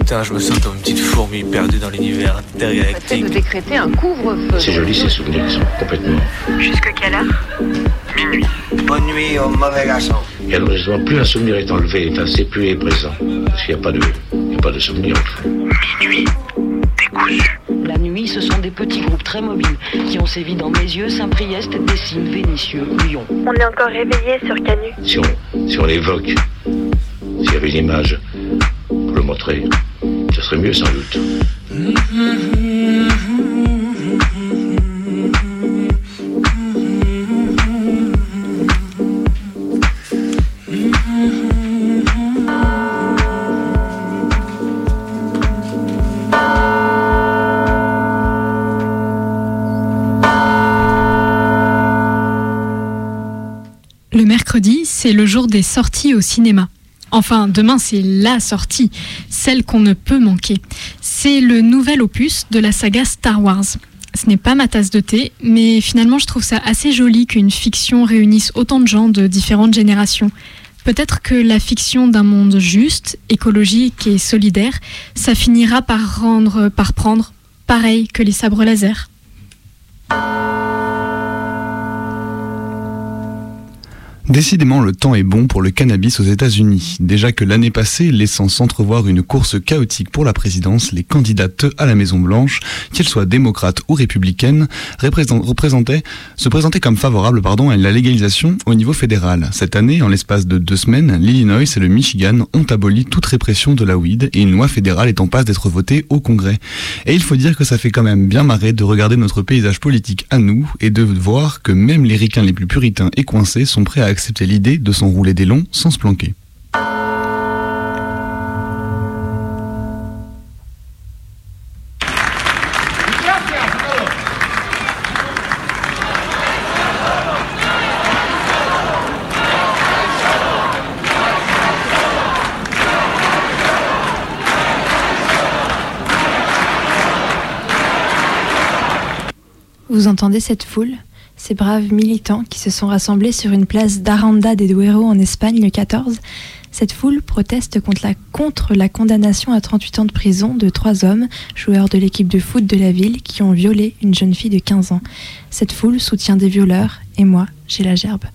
putain, je me sens comme une petite fourmi perdue dans l'univers intergalactique. de décréter un couvre-feu. C'est joli ces souvenirs, ils sont complètement. Jusque quelle heure? Minuit. Bonne nuit au mauvais garçon. Et alors justement, plus un souvenir est enlevé, enfin, c'est plus est présent. Parce qu'il n'y a pas de, il y a pas de souvenir. Minuit. Décousu. La nuit, ce sont des petits groupes très mobiles qui ont sévi dans mes yeux, Saint-Priest, Dessines, Vénitieux, Lyon. On est encore réveillé sur Canu. Si on, si on l'évoque, s'il y avait une image pour le montrer, serait mieux sans mercredi, c'est le jour des sorties au cinéma. Enfin, demain, c'est la sortie, celle qu'on ne peut manquer. C'est le nouvel opus de la saga Star Wars. Ce n'est pas ma tasse de thé, mais finalement, je trouve ça assez joli qu'une fiction réunisse autant de gens de différentes générations. Peut-être que la fiction d'un monde juste, écologique et solidaire, ça finira par rendre, par prendre pareil que les sabres laser. Décidément, le temps est bon pour le cannabis aux États-Unis. Déjà que l'année passée, laissant s'entrevoir une course chaotique pour la présidence, les candidates à la Maison-Blanche, qu'elles soient démocrates ou républicaines, représent- représentaient, se présentaient comme favorables pardon, à la légalisation au niveau fédéral. Cette année, en l'espace de deux semaines, l'Illinois et le Michigan ont aboli toute répression de la weed et une loi fédérale est en passe d'être votée au Congrès. Et il faut dire que ça fait quand même bien marrer de regarder notre paysage politique à nous et de voir que même les ricains les plus puritains et coincés sont prêts à accepter l'idée de s'enrouler des longs sans se planquer. Vous entendez cette foule? Ces braves militants qui se sont rassemblés sur une place d'Aranda de Duero en Espagne le 14 Cette foule proteste contre la, contre la condamnation à 38 ans de prison de trois hommes, joueurs de l'équipe de foot de la ville, qui ont violé une jeune fille de 15 ans. Cette foule soutient des violeurs et moi, j'ai la gerbe.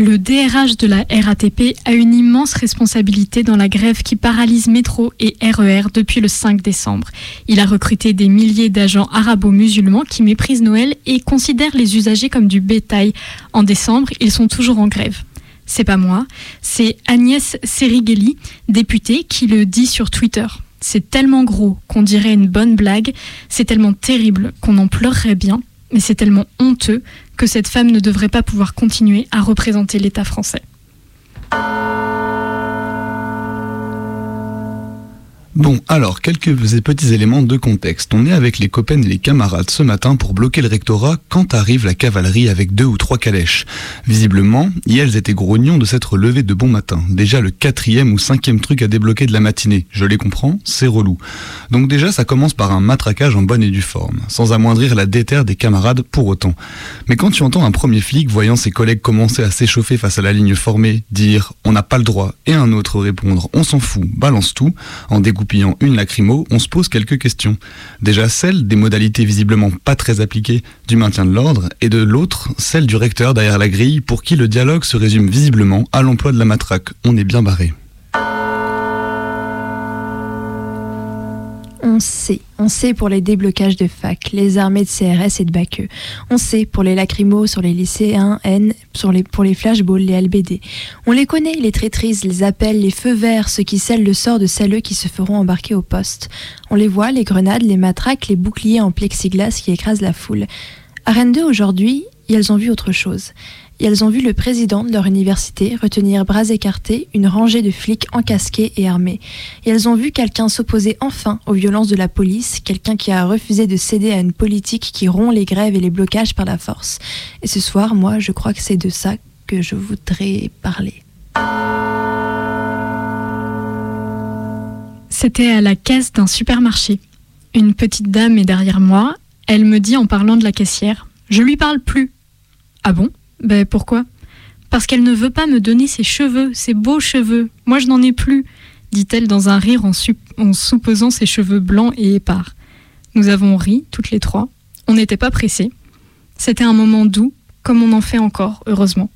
Le DRH de la RATP a une immense responsabilité dans la grève qui paralyse métro et RER depuis le 5 décembre. Il a recruté des milliers d'agents arabo-musulmans qui méprisent Noël et considèrent les usagers comme du bétail. En décembre, ils sont toujours en grève. C'est pas moi, c'est Agnès Serigeli, députée, qui le dit sur Twitter. C'est tellement gros qu'on dirait une bonne blague, c'est tellement terrible qu'on en pleurerait bien, mais c'est tellement honteux que cette femme ne devrait pas pouvoir continuer à représenter l'État français. Bon, alors, quelques petits éléments de contexte. On est avec les copains et les camarades ce matin pour bloquer le rectorat quand arrive la cavalerie avec deux ou trois calèches. Visiblement, elles étaient grognons de s'être levés de bon matin. Déjà le quatrième ou cinquième truc à débloquer de la matinée. Je les comprends, c'est relou. Donc déjà, ça commence par un matraquage en bonne et due forme, sans amoindrir la déterre des camarades pour autant. Mais quand tu entends un premier flic voyant ses collègues commencer à s'échauffer face à la ligne formée, dire on n'a pas le droit, et un autre répondre on s'en fout, balance tout, en dégoupillant une lacrymo, on se pose quelques questions. Déjà celle des modalités visiblement pas très appliquées du maintien de l'ordre, et de l'autre, celle du recteur derrière la grille, pour qui le dialogue se résume visiblement à l'emploi de la matraque. On est bien barré. On sait, on sait pour les déblocages de fac, les armées de CRS et de Baqueux. On sait pour les lacrymos sur les lycéens N, sur les, pour les flashballs, les LBD. On les connaît, les traîtrises, les appels, les feux verts, ceux qui scellent le sort de celles qui se feront embarquer au poste. On les voit, les grenades, les matraques, les boucliers en plexiglas qui écrasent la foule. À Rennes 2 aujourd'hui, elles ont vu autre chose. Et elles ont vu le président de leur université retenir bras écartés une rangée de flics encasqués et armés. Et elles ont vu quelqu'un s'opposer enfin aux violences de la police, quelqu'un qui a refusé de céder à une politique qui rompt les grèves et les blocages par la force. Et ce soir, moi, je crois que c'est de ça que je voudrais parler. C'était à la caisse d'un supermarché. Une petite dame est derrière moi. Elle me dit en parlant de la caissière Je lui parle plus. Ah bon? Ben pourquoi? Parce qu'elle ne veut pas me donner ses cheveux, ses beaux cheveux. Moi, je n'en ai plus, dit-elle dans un rire en, en soupesant ses cheveux blancs et épars. Nous avons ri, toutes les trois. On n'était pas pressés. C'était un moment doux, comme on en fait encore, heureusement.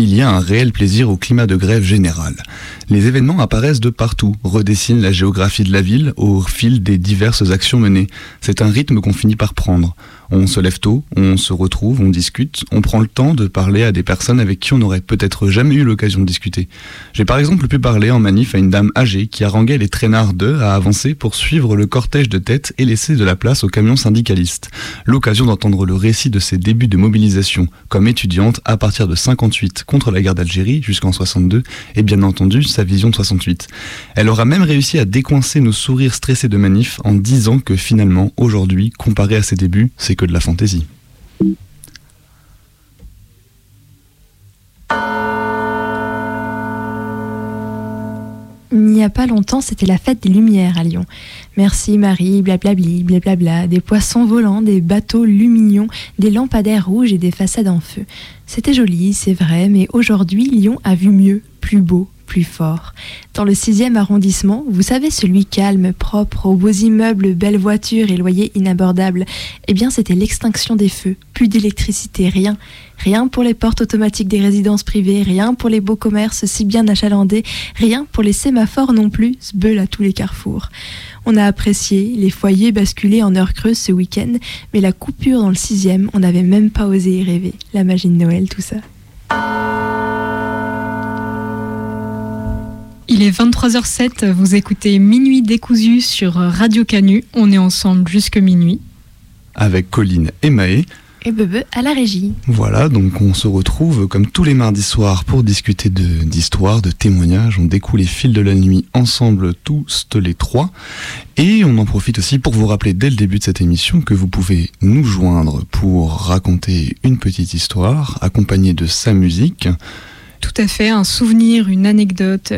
Il y a un réel plaisir au climat de grève générale. Les événements apparaissent de partout, redessinent la géographie de la ville au fil des diverses actions menées. C'est un rythme qu'on finit par prendre. On se lève tôt, on se retrouve, on discute, on prend le temps de parler à des personnes avec qui on n'aurait peut-être jamais eu l'occasion de discuter. J'ai par exemple pu parler en manif à une dame âgée qui haranguait les traînards d'eux à avancer pour suivre le cortège de tête et laisser de la place aux camions syndicalistes. L'occasion d'entendre le récit de ses débuts de mobilisation comme étudiante à partir de 58 contre la guerre d'Algérie jusqu'en 62 et bien entendu sa vision de 68. Elle aura même réussi à décoincer nos sourires stressés de manif en disant que finalement aujourd'hui, comparé à ses débuts, c'est de la fantaisie. Il n'y a pas longtemps, c'était la fête des Lumières à Lyon. Merci Marie, blablabli, blablabla, des poissons volants, des bateaux lumignons, des lampadaires rouges et des façades en feu. C'était joli, c'est vrai, mais aujourd'hui, Lyon a vu mieux, plus beau, plus fort. Dans le 6e arrondissement, vous savez, celui calme, propre, aux beaux immeubles, belles voitures et loyers inabordables, eh bien c'était l'extinction des feux, plus d'électricité, rien. Rien pour les portes automatiques des résidences privées, rien pour les beaux commerces si bien achalandés, rien pour les sémaphores non plus, sbeul à tous les carrefours. On a apprécié les foyers basculés en heure creuse ce week-end, mais la coupure dans le 6e, on n'avait même pas osé y rêver. La magie de Noël, tout ça. Il est 23h07, vous écoutez Minuit décousu sur Radio Canu. On est ensemble jusque minuit. Avec Colline et Maë. Et Bebe à la régie. Voilà, donc on se retrouve comme tous les mardis soirs pour discuter d'histoire, de, de témoignages. On découle les fils de la nuit ensemble, tous les trois. Et on en profite aussi pour vous rappeler dès le début de cette émission que vous pouvez nous joindre pour raconter une petite histoire accompagnée de sa musique. Tout à fait, un souvenir, une anecdote,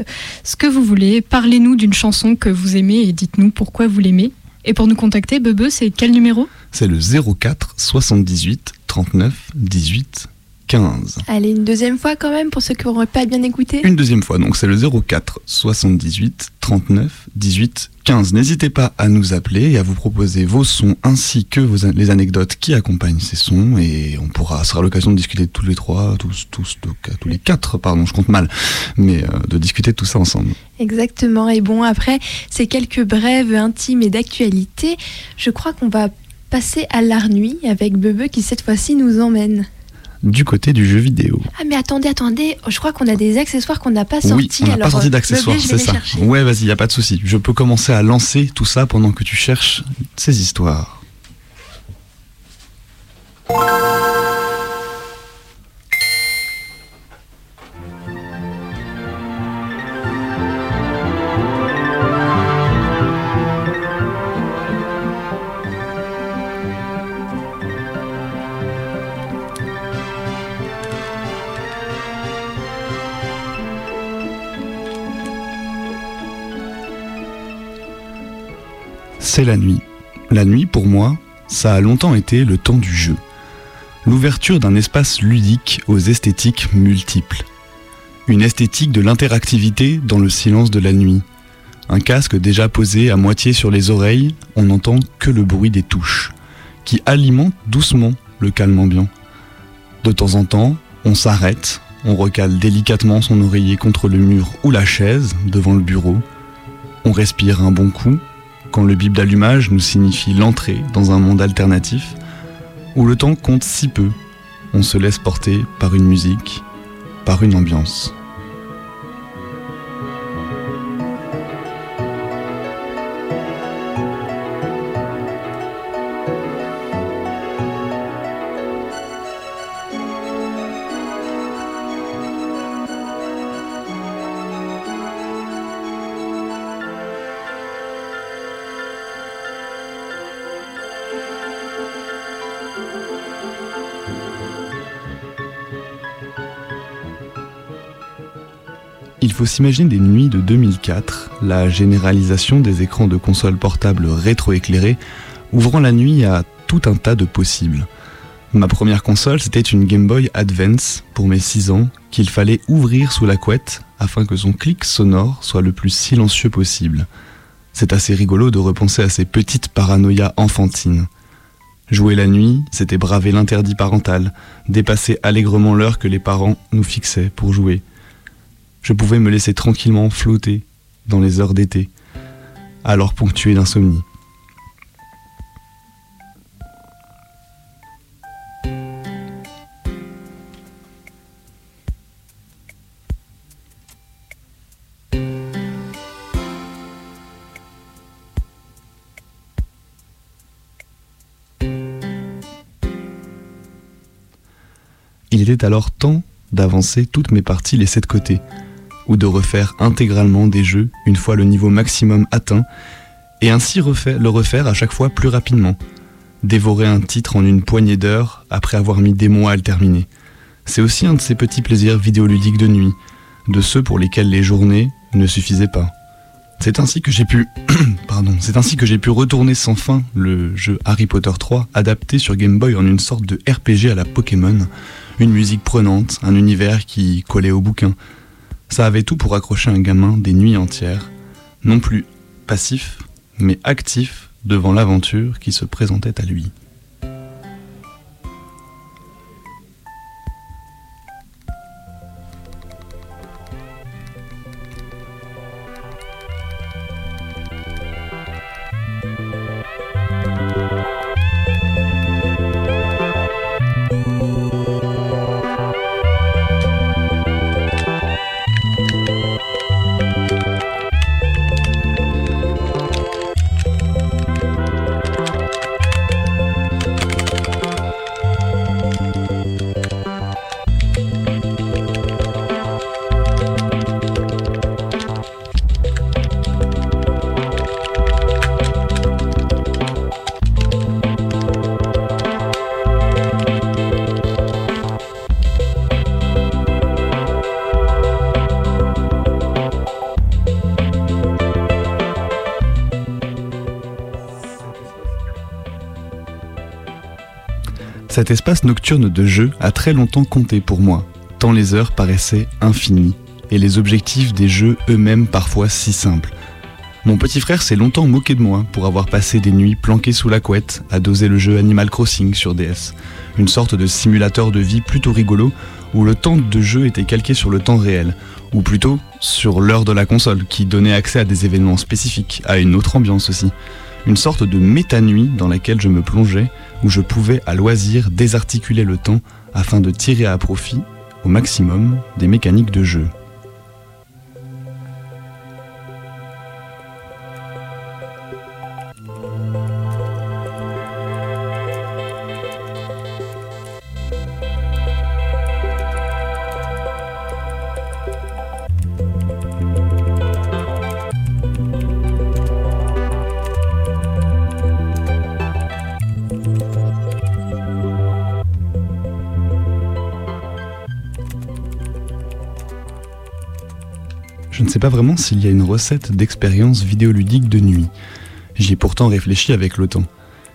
ce que vous voulez. Parlez-nous d'une chanson que vous aimez et dites-nous pourquoi vous l'aimez. Et pour nous contacter, Bebe, c'est quel numéro? C'est le 04 78 39 18 15. Allez, une deuxième fois quand même pour ceux qui n'auraient pas bien écouté. Une deuxième fois, donc c'est le 04 78 39 18 15. N'hésitez pas à nous appeler et à vous proposer vos sons ainsi que vos, les anecdotes qui accompagnent ces sons et on pourra, sera l'occasion de discuter tous les trois, tous, tous, tous les quatre, pardon, je compte mal, mais euh, de discuter de tout ça ensemble. Exactement. Et bon, après ces quelques brèves intimes et d'actualité, je crois qu'on va passer à l'art nuit avec Bebe qui cette fois-ci nous emmène du côté du jeu vidéo. Ah mais attendez, attendez, je crois qu'on a des accessoires qu'on n'a pas oui, sortis. on n'a pas sorti d'accessoires, c'est ça. Chercher. Ouais, vas-y, y a pas de souci. Je peux commencer à lancer tout ça pendant que tu cherches ces histoires. C'est la nuit. La nuit, pour moi, ça a longtemps été le temps du jeu. L'ouverture d'un espace ludique aux esthétiques multiples. Une esthétique de l'interactivité dans le silence de la nuit. Un casque déjà posé à moitié sur les oreilles, on n'entend que le bruit des touches, qui alimente doucement le calme ambiant. De temps en temps, on s'arrête, on recale délicatement son oreiller contre le mur ou la chaise devant le bureau. On respire un bon coup quand le bip d'allumage nous signifie l'entrée dans un monde alternatif, où le temps compte si peu, on se laisse porter par une musique, par une ambiance. Faut s'imaginer des nuits de 2004, la généralisation des écrans de consoles portables rétroéclairés, ouvrant la nuit à tout un tas de possibles. Ma première console, c'était une Game Boy Advance pour mes 6 ans qu'il fallait ouvrir sous la couette afin que son clic sonore soit le plus silencieux possible. C'est assez rigolo de repenser à ces petites paranoïas enfantines. Jouer la nuit, c'était braver l'interdit parental, dépasser allègrement l'heure que les parents nous fixaient pour jouer. Je pouvais me laisser tranquillement flotter dans les heures d'été, alors ponctuées d'insomnie. Il était alors temps d'avancer toutes mes parties laissées de côté, ou de refaire intégralement des jeux une fois le niveau maximum atteint, et ainsi refaire, le refaire à chaque fois plus rapidement, dévorer un titre en une poignée d'heures après avoir mis des mois à le terminer. C'est aussi un de ces petits plaisirs vidéoludiques de nuit, de ceux pour lesquels les journées ne suffisaient pas. C'est ainsi que j'ai pu, pardon, c'est ainsi que j'ai pu retourner sans fin le jeu Harry Potter 3 adapté sur Game Boy en une sorte de RPG à la Pokémon, une musique prenante, un univers qui collait au bouquin. Ça avait tout pour accrocher un gamin des nuits entières, non plus passif, mais actif devant l'aventure qui se présentait à lui. Cet espace nocturne de jeu a très longtemps compté pour moi, tant les heures paraissaient infinies, et les objectifs des jeux eux-mêmes parfois si simples. Mon petit frère s'est longtemps moqué de moi pour avoir passé des nuits planquées sous la couette à doser le jeu Animal Crossing sur DS, une sorte de simulateur de vie plutôt rigolo où le temps de jeu était calqué sur le temps réel, ou plutôt sur l'heure de la console qui donnait accès à des événements spécifiques, à une autre ambiance aussi une sorte de méta-nuit dans laquelle je me plongeais, où je pouvais à loisir désarticuler le temps afin de tirer à profit, au maximum, des mécaniques de jeu. Pas vraiment s'il y a une recette d'expérience vidéoludique de nuit. J'y ai pourtant réfléchi avec le temps.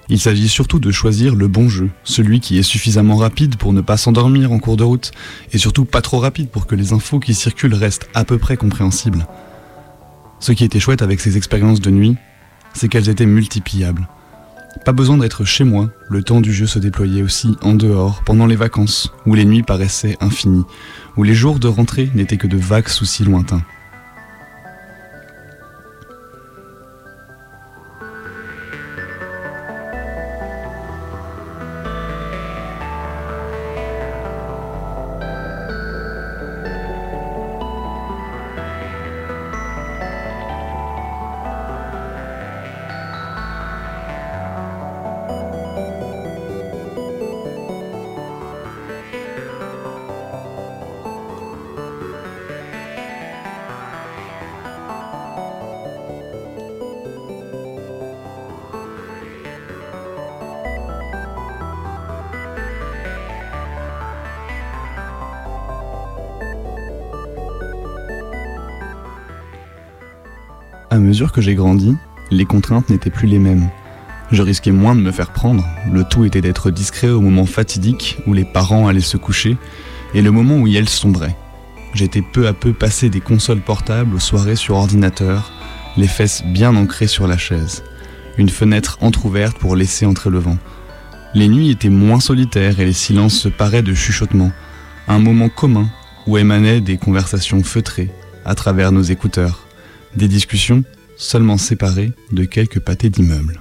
Il s'agit surtout de choisir le bon jeu, celui qui est suffisamment rapide pour ne pas s'endormir en cours de route, et surtout pas trop rapide pour que les infos qui circulent restent à peu près compréhensibles. Ce qui était chouette avec ces expériences de nuit, c'est qu'elles étaient multipliables. Pas besoin d'être chez moi, le temps du jeu se déployait aussi en dehors, pendant les vacances, où les nuits paraissaient infinies, où les jours de rentrée n'étaient que de vagues soucis lointains. Que j'ai grandi, les contraintes n'étaient plus les mêmes. Je risquais moins de me faire prendre, le tout était d'être discret au moment fatidique où les parents allaient se coucher et le moment où Yel sombrait. J'étais peu à peu passé des consoles portables aux soirées sur ordinateur, les fesses bien ancrées sur la chaise, une fenêtre entr'ouverte pour laisser entrer le vent. Les nuits étaient moins solitaires et les silences se paraient de chuchotements, un moment commun où émanaient des conversations feutrées à travers nos écouteurs, des discussions seulement séparées de quelques pâtés d'immeubles.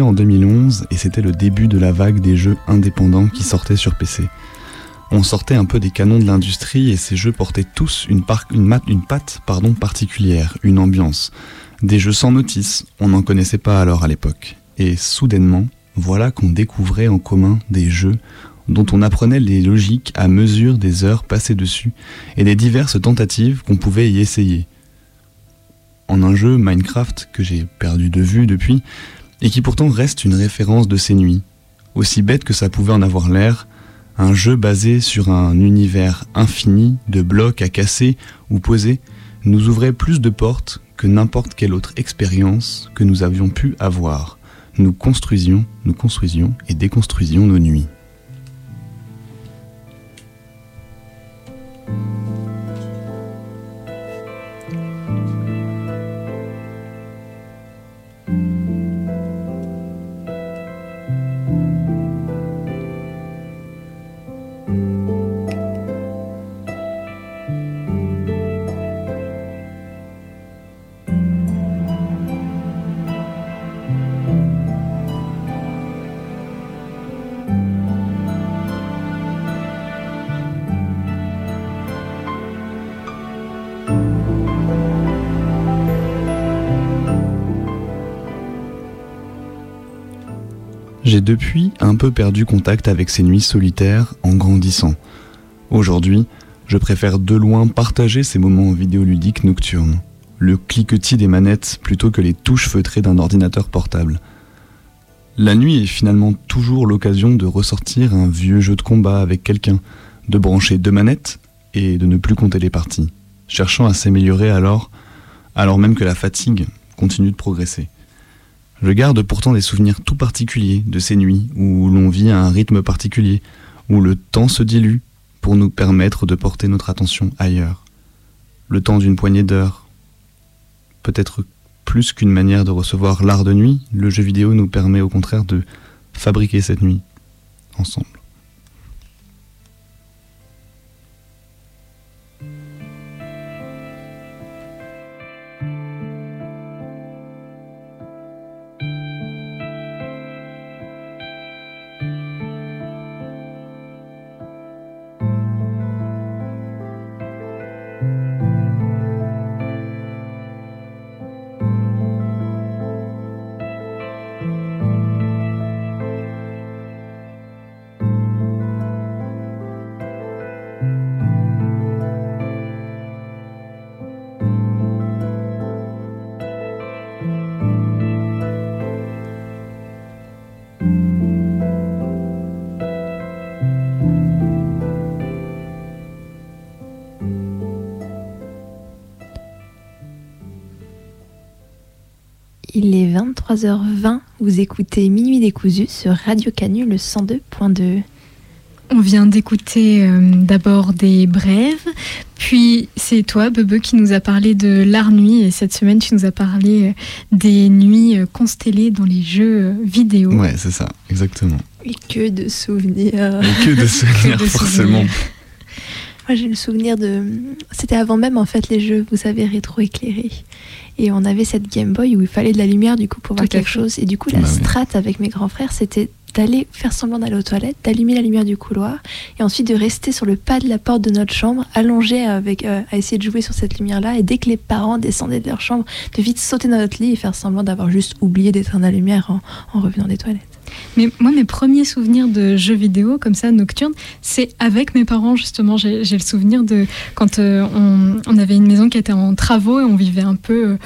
En 2011 et c'était le début de la vague des jeux indépendants qui sortaient sur PC. On sortait un peu des canons de l'industrie et ces jeux portaient tous une, patte particulière, une ambiance. Des jeux sans notice, on n'en connaissait pas alors à l'époque. Et soudainement, voilà qu'on découvrait en commun des jeux dont on apprenait les logiques à mesure des heures passées dessus et des diverses tentatives qu'on pouvait y essayer. En un jeu Minecraft que j'ai perdu de vue depuis, et qui pourtant reste une référence de ces nuits. Aussi bête que ça pouvait en avoir l'air, un jeu basé sur un univers infini de blocs à casser ou poser nous ouvrait plus de portes que n'importe quelle autre expérience que nous avions pu avoir. Nous construisions, nous construisions et déconstruisions nos nuits. Depuis un peu perdu contact avec ces nuits solitaires en grandissant. Aujourd'hui, je préfère de loin partager ces moments vidéoludiques nocturnes, le cliquetis des manettes plutôt que les touches feutrées d'un ordinateur portable. La nuit est finalement toujours l'occasion de ressortir un vieux jeu de combat avec quelqu'un, de brancher deux manettes et de ne plus compter les parties, cherchant à s'améliorer alors, alors même que la fatigue continue de progresser. Je garde pourtant des souvenirs tout particuliers de ces nuits où l'on vit à un rythme particulier, où le temps se dilue pour nous permettre de porter notre attention ailleurs. Le temps d'une poignée d'heures. Peut-être plus qu'une manière de recevoir l'art de nuit, le jeu vidéo nous permet au contraire de fabriquer cette nuit ensemble. 23h20, vous écoutez Minuit décousu sur Radio Canu le 102.2. On vient d'écouter euh, d'abord des brèves, puis c'est toi, Bebe, qui nous a parlé de l'art nuit, et cette semaine, tu nous as parlé euh, des nuits euh, constellées dans les jeux vidéo. Ouais, c'est ça, exactement. Et que de souvenirs. Et que de souvenirs, de forcément. souvenirs. Moi j'ai le souvenir de... C'était avant même en fait les jeux, vous savez, rétro-éclairés. Et on avait cette Game Boy où il fallait de la lumière du coup pour voir quelque fait. chose. Et du coup la Bah oui. strat avec mes grands frères, c'était d'aller faire semblant d'aller aux toilettes, d'allumer la lumière du couloir, et ensuite de rester sur le pas de la porte de notre chambre, allongé avec, euh, à essayer de jouer sur cette lumière-là, et dès que les parents descendaient de leur chambre, de vite sauter dans notre lit et faire semblant d'avoir juste oublié d'éteindre la lumière en, en revenant des toilettes. Mais moi, mes premiers souvenirs de jeux vidéo comme ça, nocturnes, c'est avec mes parents, justement. J'ai le souvenir de quand euh, on, on avait une maison qui était en travaux et on vivait un peu euh,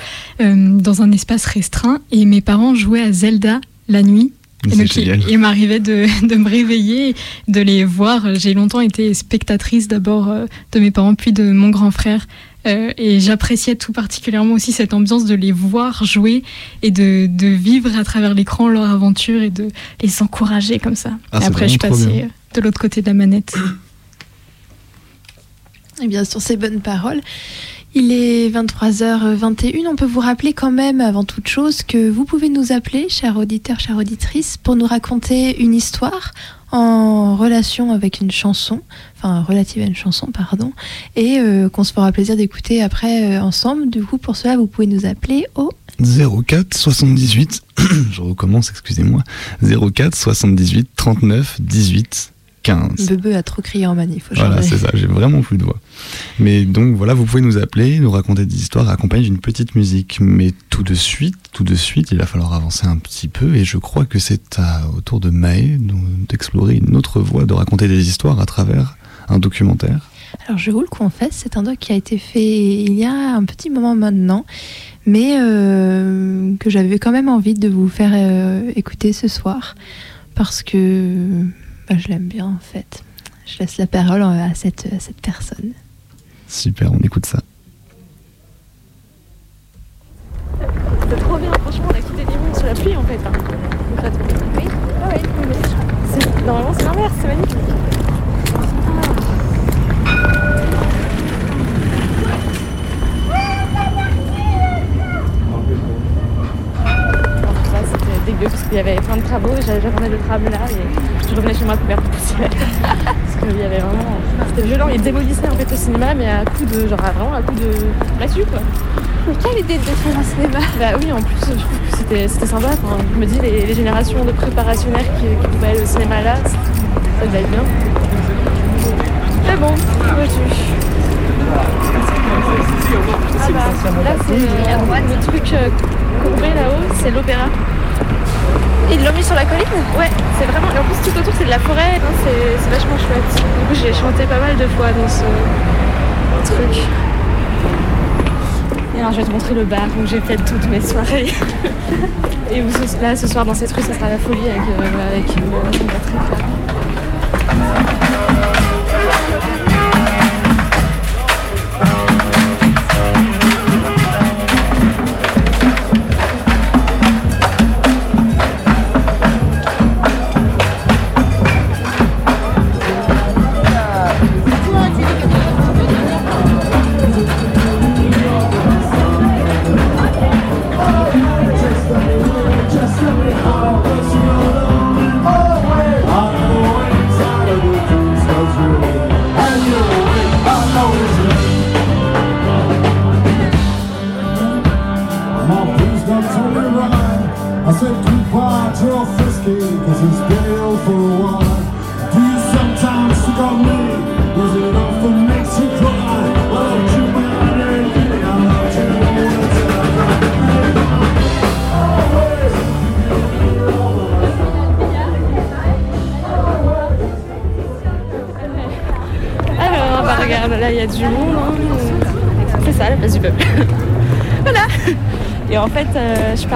euh, dans un espace restreint. Et mes parents jouaient à Zelda la nuit. Et donc, il, il m'arrivait de, de me réveiller, de les voir. J'ai longtemps été spectatrice d'abord de mes parents, puis de mon grand frère. Euh, et j'appréciais tout particulièrement aussi cette ambiance de les voir jouer et de, de vivre à travers l'écran leur aventure et de les encourager comme ça. Ah, et après, je bien. euh, de l'autre côté de la manette. Et bien sur ces bonnes paroles, il est 23h21. On peut vous rappeler quand même, avant toute chose, que vous pouvez nous appeler, chers auditeurs, chères auditrices, pour nous raconter une histoire en relation avec une chanson, enfin relative à une chanson, pardon, et euh, qu'on se fera plaisir d'écouter après euh, ensemble. Du coup, pour cela, vous pouvez nous appeler au 04 78, je recommence, excusez-moi. 04 78 39 18 15. Bebe a trop crié en manif. Voilà, c'est ça, j'ai vraiment plus de voix. Mais donc voilà, vous pouvez nous appeler, nous raconter des histoires accompagnées d'une petite musique. Mais tout de suite, tout de suite, il va falloir avancer un petit peu et je crois que c'est au tour de Maë d'explorer une autre voie, de raconter des histoires à travers un documentaire. Alors je vous le confesse, c'est un doc qui a été fait il y a un petit moment maintenant, mais euh, que j'avais quand même envie de vous faire euh, écouter ce soir, parce que bah, je l'aime bien en fait. Je laisse la parole à cette, à cette personne. Super, on écoute ça. C'est trop bien, franchement, on a quitté Lyon sous la pluie en fait. Hein. Oui Ah oui, oui, oui. C'est- Normalement, c'est l'inverse, c'est magnifique. Parce qu'il y avait plein de travaux et j'a- j'attendais le tram là et je revenais chez moi couverte de poussière. parce qu'il y avait vraiment. C'était violent. Ils démolissaient en fait le cinéma, mais à coup de. genre vraiment à coup de. massue quoi. Mais quelle idée de détruire un cinéma Bah oui, en plus, je trouve que c'était c'était sympa. Enfin, je me dis, les, les générations de préparationnaires qui, qui pouvaient aller au cinéma là, ça devait être bien. Mais bon, où vas-tu Ah bah, là, c'est euh, le truc euh, courbé là-haut, c'est l'opéra. Ils l'ont mis sur la colline Ouais, c'est vraiment. Et en plus, tout autour, c'est de la forêt, c'est vachement chouette. Du coup, j'ai chanté pas mal de fois dans ce truc. Et alors, je vais te montrer le bar où j'ai fait toutes mes soirées. Et où là, ce soir, dans cette rue, ça sera la folie avec, euh, avec une, une batterie.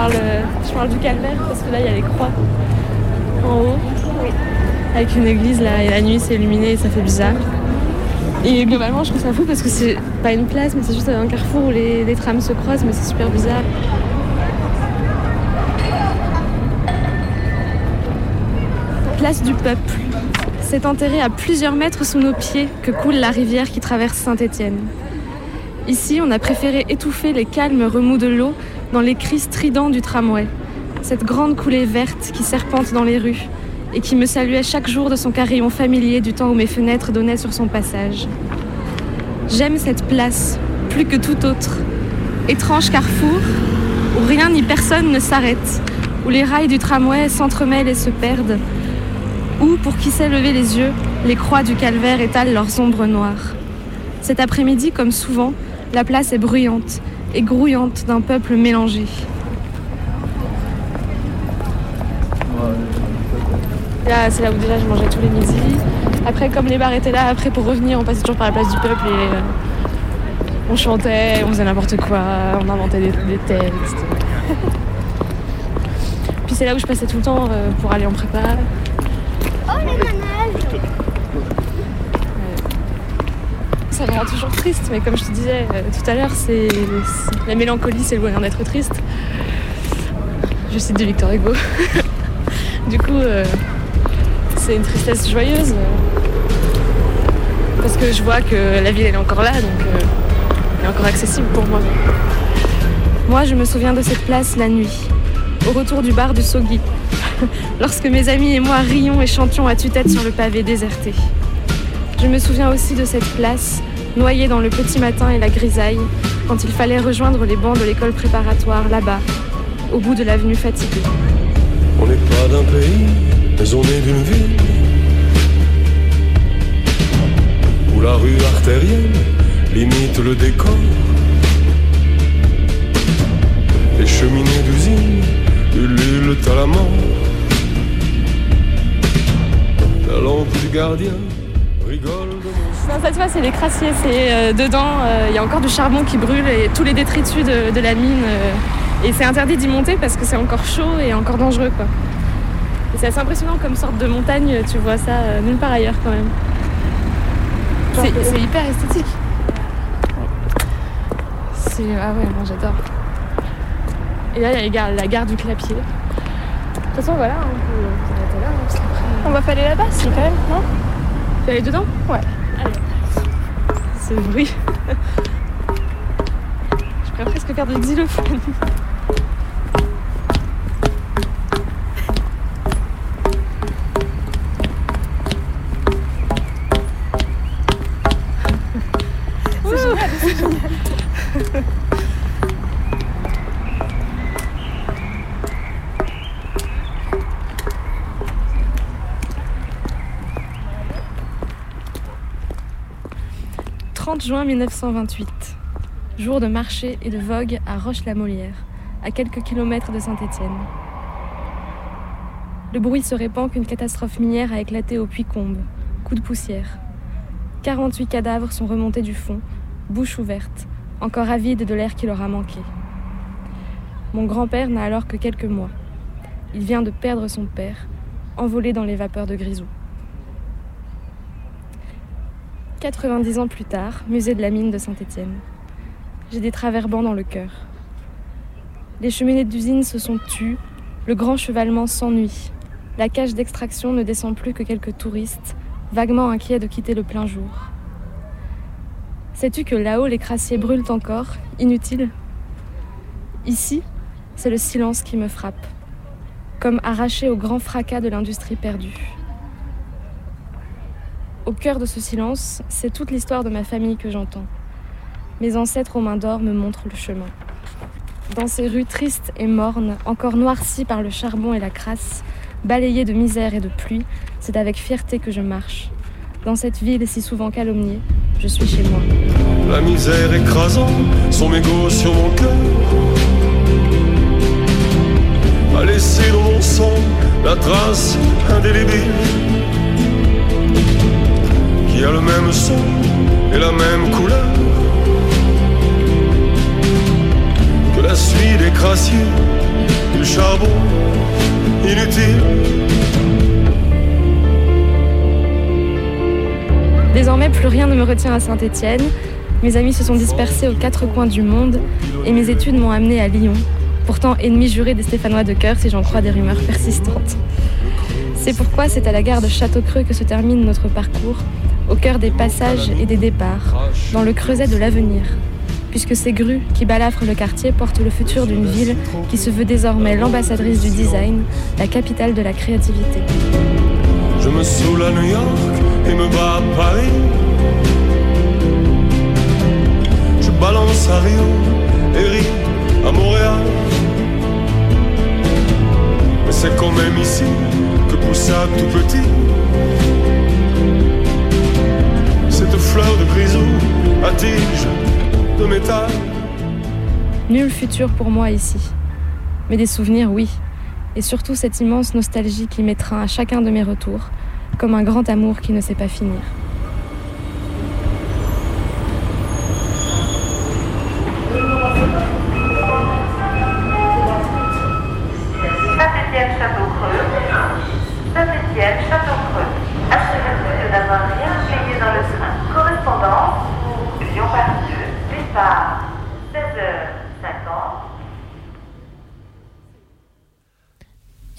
Je parle du calvaire parce que là il y a les croix en haut. Avec une église là, et la nuit c'est illuminé et ça fait bizarre. Et globalement, je trouve ça fou parce que c'est pas une place, mais c'est juste un carrefour où les, les trams se croisent, mais c'est super bizarre. Place du peuple. C'est enterré à plusieurs mètres sous nos pieds que coule la rivière qui traverse Saint-Étienne. Ici, on a préféré étouffer les calmes remous de l'eau dans les cris stridents du tramway. Cette grande coulée verte qui serpente dans les rues et qui me saluait chaque jour de son carillon familier du temps où mes fenêtres donnaient sur son passage. J'aime cette place plus que tout autre. Étrange carrefour où rien ni personne ne s'arrête, où les rails du tramway s'entremêlent et se perdent, Ou, pour qui sait lever les yeux, les croix du calvaire étalent leurs ombres noires. Cet après-midi, comme souvent, la place est bruyante et grouillante d'un peuple mélangé. Là, c'est là où déjà je mangeais tous les midis. Après, comme les bars étaient là, après pour revenir, on passait toujours par la place du peuple et euh, on chantait, on faisait n'importe quoi, on inventait des, textes. Puis c'est là où je passais tout le temps euh, pour aller en prépa. Ça me rend toujours triste, mais comme je te disais euh, tout à l'heure, c'est la mélancolie, c'est loin d'être triste. Je cite de Victor Hugo. du coup, euh, c'est une tristesse joyeuse. euh, parce que je vois que la ville, elle est encore là, donc elle est encore accessible pour moi. Moi, je me souviens de cette place la nuit, au retour du bar du Sogui, lorsque mes amis et moi rions et chantions à tue-tête sur le pavé déserté. Je me souviens aussi de cette place, noyée dans le petit matin et la grisaille, quand il fallait rejoindre les bancs de l'école préparatoire là-bas, au bout de l'avenue fatiguée. On n'est pas d'un pays, mais on est d'une ville. Où la rue artérielle limite le décor. Les cheminées d'usine ululent à la mort. La lampe du gardien rigole Non, ça, tu vois, c'est les crassiers. C'est euh, dedans, euh, il y a encore du charbon qui brûle et tous les détritus de, de la mine. euh, et c'est interdit d'y monter parce que c'est encore chaud et encore dangereux, quoi. Et c'est assez impressionnant comme sorte de montagne. Tu vois ça nulle part ailleurs, quand même. C'est c'est hyper esthétique. C'est ah ouais, moi j'adore. Et là, il y a les gares- la gare du Clapier. De toute façon, voilà, on peut s'arrêter là. hein, parce qu'après- On va pas aller là-bas, si, quand même, non? Tu vas aller dedans? Ouais. Le bruit. Je pourrais presque faire de xylophone. Juin 1928. Jour de marché et de vogue à Roche-la-Molière, à quelques kilomètres de Saint-Étienne. Le bruit se répand qu'une catastrophe minière a éclaté au Puy-Combe. Coup de poussière. 48 cadavres sont remontés du fond, bouche ouverte, encore avides de l'air qui leur a manqué. Mon grand-père n'a alors que quelques mois. Il vient de perdre son père, envolé dans les vapeurs de Grisou. 90 ans plus tard, musée de la mine de Saint-Étienne. J'ai des travers-bans dans le cœur. Les cheminées d'usine se sont tues, le grand chevalement s'ennuie. La cage d'extraction ne descend plus que quelques touristes, vaguement inquiets de quitter le plein jour. Sais-tu que là-haut les crassiers brûlent encore, inutile Ici, c'est le silence qui me frappe, comme arraché au grand fracas de l'industrie perdue. Au cœur de ce silence, c'est toute l'histoire de ma famille que j'entends. Mes ancêtres aux mains d'or me montrent le chemin. Dans ces rues tristes et mornes, encore noircies par le charbon et la crasse, balayées de misère et de pluie, c'est avec fierté que je marche. Dans cette ville si souvent calomniée, je suis chez moi. La misère écrasant son mégot sur mon cœur A laissé dans mon sang la trace indélébile Qui a le même son et la même couleur Que la suie des crassiers, du charbon inutile Désormais, plus rien ne me retient à Saint-Étienne. Mes amis se sont dispersés aux quatre coins du monde et mes études m'ont amené à Lyon, pourtant ennemi juré des Stéphanois de cœur si j'en crois des rumeurs persistantes. C'est pourquoi c'est à la gare de Château-Creux que se termine notre parcours, au cœur des passages et des départs, dans le creuset de l'avenir, puisque ces grues qui balafrent le quartier portent le futur d'une ville qui se veut désormais l'ambassadrice du design, la capitale de la créativité. Je me saoule à New York et me bats à Paris. Je balance à Rio et ris à Montréal. Mais c'est quand même ici que poussa tout petit Nul futur pour moi ici. Mais des souvenirs, oui. Et surtout cette immense nostalgie qui m'étreint à chacun de mes retours, comme un grand amour qui ne sait pas finir. Saint-Étienne Château-Creux. Saint-Étienne Château-Creux. Assurez-vous de n'avoir rien oublié dans le train. Correspondance Lyon par 2, départ 16h50.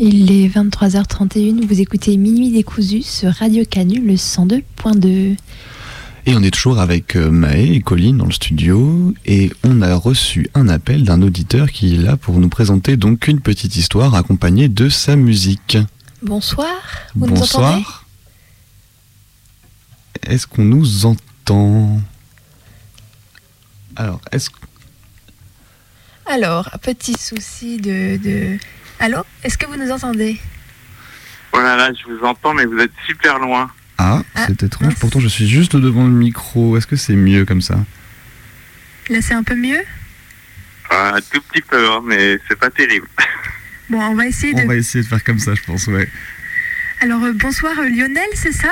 Il est 23h31, vous écoutez Minuit décousu sur Radio Canu, le 102.2. Et on est toujours avec euh, Maë et Colline dans le studio et on a reçu un appel d'un auditeur qui est là pour nous présenter donc une petite histoire accompagnée de sa musique. Bonsoir, vous nous entendez? Bonsoir. Est-ce qu'on nous entend? Alors, est-ce Alors, petit souci de... de... Allô Est-ce que vous nous entendez? Oh là là, je vous entends, mais vous êtes super loin. Ah, c'est étrange. Pourtant, je suis juste devant le micro. Est-ce que c'est mieux comme ça? Là, c'est un peu mieux? Ah, Un tout petit peu, hein, mais c'est pas terrible. Bon, on va essayer de... On va essayer de faire comme ça, je pense, ouais. Alors, euh, bonsoir euh, Lionel, c'est ça?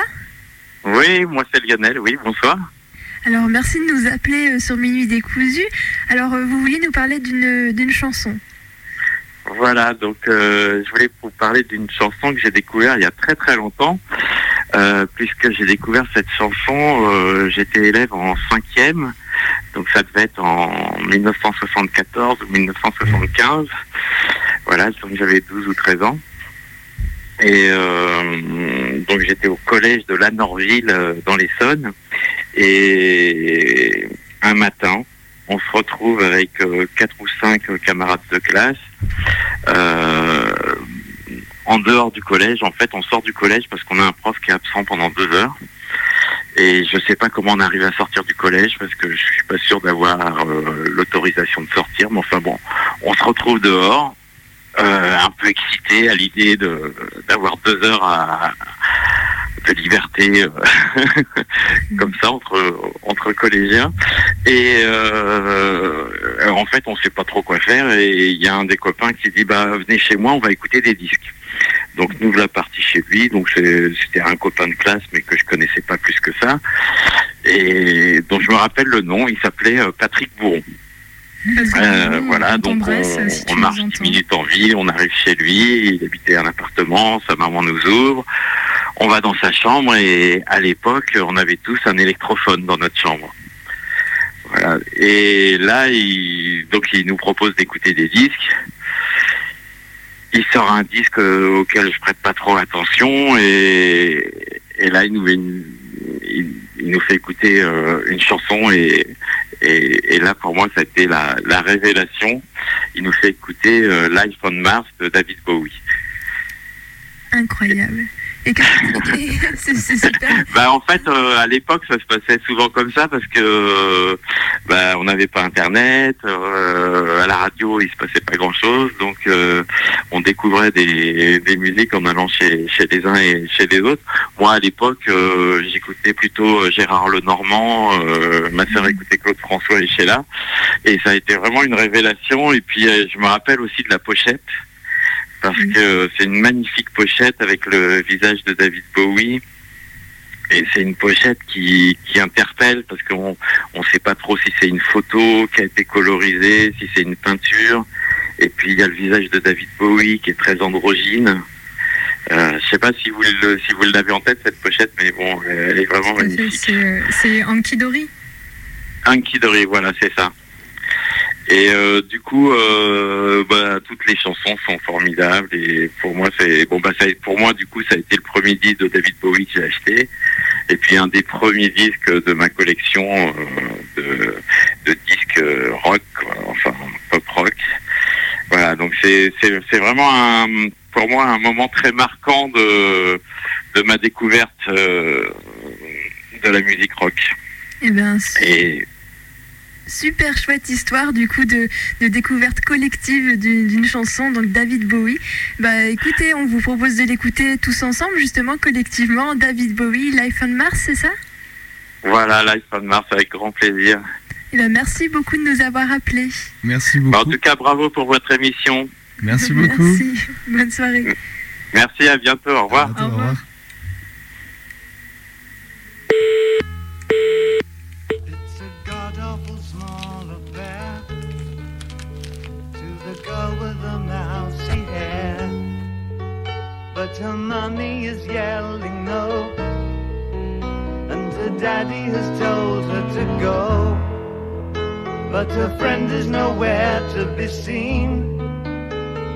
Oui, moi c'est Lionel, oui, bonsoir. Alors, merci de nous appeler euh, sur Minuit décousu. Alors, euh, vous vouliez nous parler d'une d'une chanson Voilà, donc euh, je voulais vous parler d'une chanson que j'ai découverte il y a très très longtemps, euh, puisque j'ai découvert cette chanson, euh, j'étais élève en cinquième, donc ça devait être en 1974 ou 1975, voilà, donc j'avais 12 ou 13 ans. Et donc j'étais au collège de la Norville euh, dans l'Essonne. Et un matin, on se retrouve avec quatre ou cinq camarades de classe. Euh, en dehors du collège, en fait, on sort du collège parce qu'on a un prof qui est absent pendant deux heures. Et je sais pas comment on arrive à sortir du collège parce que je suis pas sûr d'avoir euh, l'autorisation de sortir. Mais enfin bon, on se retrouve dehors, euh, un peu excité à l'idée d'avoir deux heures à, de liberté euh, comme ça entre entre collégiens. Et euh, en fait, on sait pas trop quoi faire. Et il y a un des copains qui dit bah venez chez moi, on va écouter des disques. Donc nous voilà partis chez lui. Donc c'était un copain de classe, mais que je connaissais pas plus que ça. Et donc je me rappelle le nom. Il s'appelait euh, Patrick Bourron. Euh, voilà, donc on, on marche 10 minutes en ville, on arrive chez lui, il habitait un appartement, sa maman nous ouvre, on va dans sa chambre et à l'époque, on avait tous un électrophone dans notre chambre. Voilà. Et là, il, donc il nous propose d'écouter des disques. Il sort un disque euh, auquel je prête pas trop attention et, et là il nous, il, il nous fait écouter euh, une chanson et, et, et là pour moi ça a été la, la révélation. Il nous fait écouter euh, Life on Mars de David Bowie. Incroyable. Et c'est super. Bah en fait euh, à l'époque ça se passait souvent comme ça parce que euh, bah, on n'avait pas internet, euh, à la radio il se passait pas grand chose donc on découvrait des, des musiques en allant chez, chez les uns et chez les autres. Moi à l'époque euh, j'écoutais plutôt euh, Gérard Lenormand, euh, ma sœur écoutait Claude François et Sheila et ça a été vraiment une révélation et puis euh, je me rappelle aussi de la pochette parce que c'est une magnifique pochette avec le visage de David Bowie. Et c'est une pochette qui, qui interpelle parce qu'on on sait pas trop si c'est une photo qui a été colorisée, si c'est une peinture. Et puis il y a le visage de David Bowie qui est très androgyne. Euh, je sais pas si vous le, si vous l'avez en tête cette pochette, mais bon, elle est vraiment magnifique. C'est euh, c'est Anki Dory. Anki Dory, voilà, c'est ça. Et euh, du coup, euh, bah, toutes les chansons sont formidables et pour moi, c'est bon bah ça, pour moi du coup, ça a été le premier disque de David Bowie que j'ai acheté et puis un des premiers disques de ma collection euh, de, de disques euh, rock, quoi, enfin pop rock. Voilà, donc c'est vraiment un, pour moi un moment très marquant de de ma découverte euh, de la musique rock. Eh ben, Et super chouette histoire du coup de, de découverte collective d'une chanson, donc David Bowie. Bah écoutez, on vous propose de l'écouter tous ensemble, justement, collectivement. David Bowie, Life on Mars, c'est ça? Voilà, Life on Mars avec grand plaisir. Eh ben, Merci beaucoup de nous avoir appelés. Merci Bah, en beaucoup. tout cas, bravo pour votre émission. Merci beaucoup. Merci. Bonne soirée. Merci, à bientôt, au revoir. Au revoir. god-awful small affair to the girl with the mousy hair. But her mommy is yelling no, and her daddy has told her to go. But her friend is nowhere to be seen.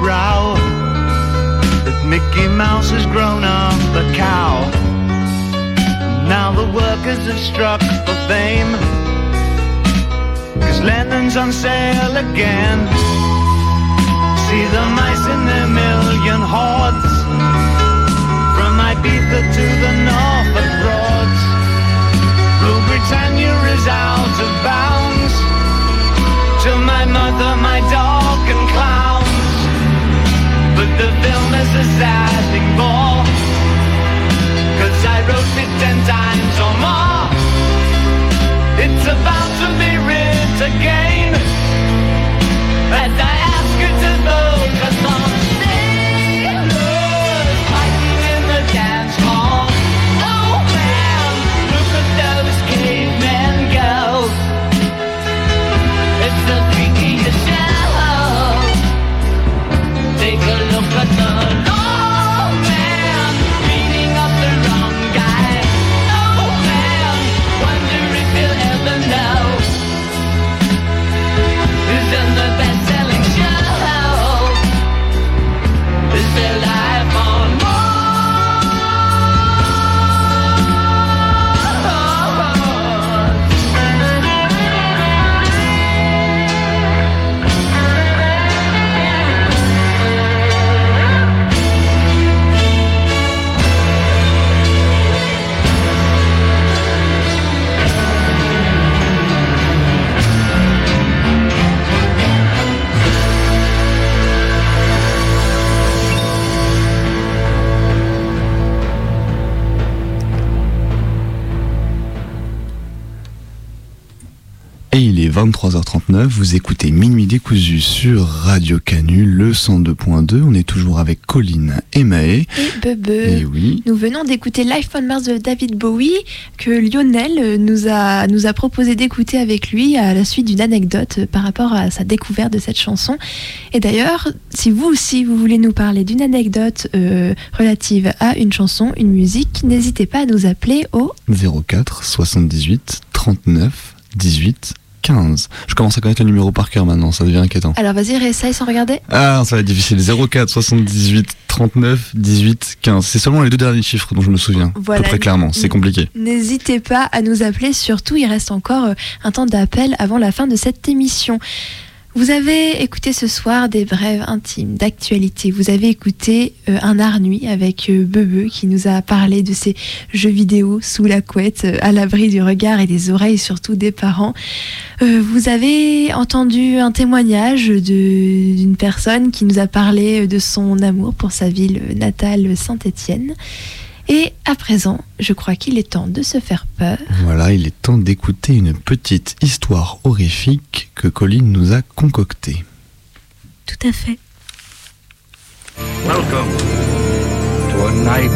brow that Mickey Mouse has grown up a cow. Now the workers have struck for fame. Cause Lennon's on sale again. See the mice in their million hordes. From Ibiza to the Norfolk Broads. The film is a thing more. Cause I wrote it ten times or more. It's about to be written again. 23h39, vous écoutez Minuit décousu sur Radio Canu, le 102.2. On est toujours avec Colline et Maë. Et Bebe. Et oui. Nous venons d'écouter Life on Mars de David Bowie que Lionel nous a, nous a proposé d'écouter avec lui à la suite d'une anecdote par rapport à sa découverte de cette chanson. Et d'ailleurs, si vous aussi vous voulez nous parler d'une anecdote euh, relative à une chanson, une musique, n'hésitez pas à nous appeler au 04 78 39 18 15. Je commence à connaître le numéro par cœur maintenant, ça devient inquiétant. Alors vas-y, réessaye sans regarder. Ah, ça va être difficile. 04 78 39 18 15. C'est seulement les deux derniers chiffres dont je me souviens. Voilà. À peu près clairement, c'est compliqué. N'hésitez pas à nous appeler, surtout il reste encore euh, un temps d'appel avant la fin de cette émission. Vous avez écouté ce soir des brèves intimes d'actualité. Vous avez écouté euh, un art nuit avec euh, Bebe qui nous a parlé de ses jeux vidéo sous la couette, euh, à l'abri du regard et des oreilles surtout des parents. Vous avez entendu un témoignage d'une personne qui nous a parlé de son amour pour sa ville natale Saint-Étienne. Et à présent, je crois qu'il est temps de se faire peur. Voilà, il est temps d'écouter une petite histoire horrifique que Colline nous a concoctée. Tout à fait. Welcome to a night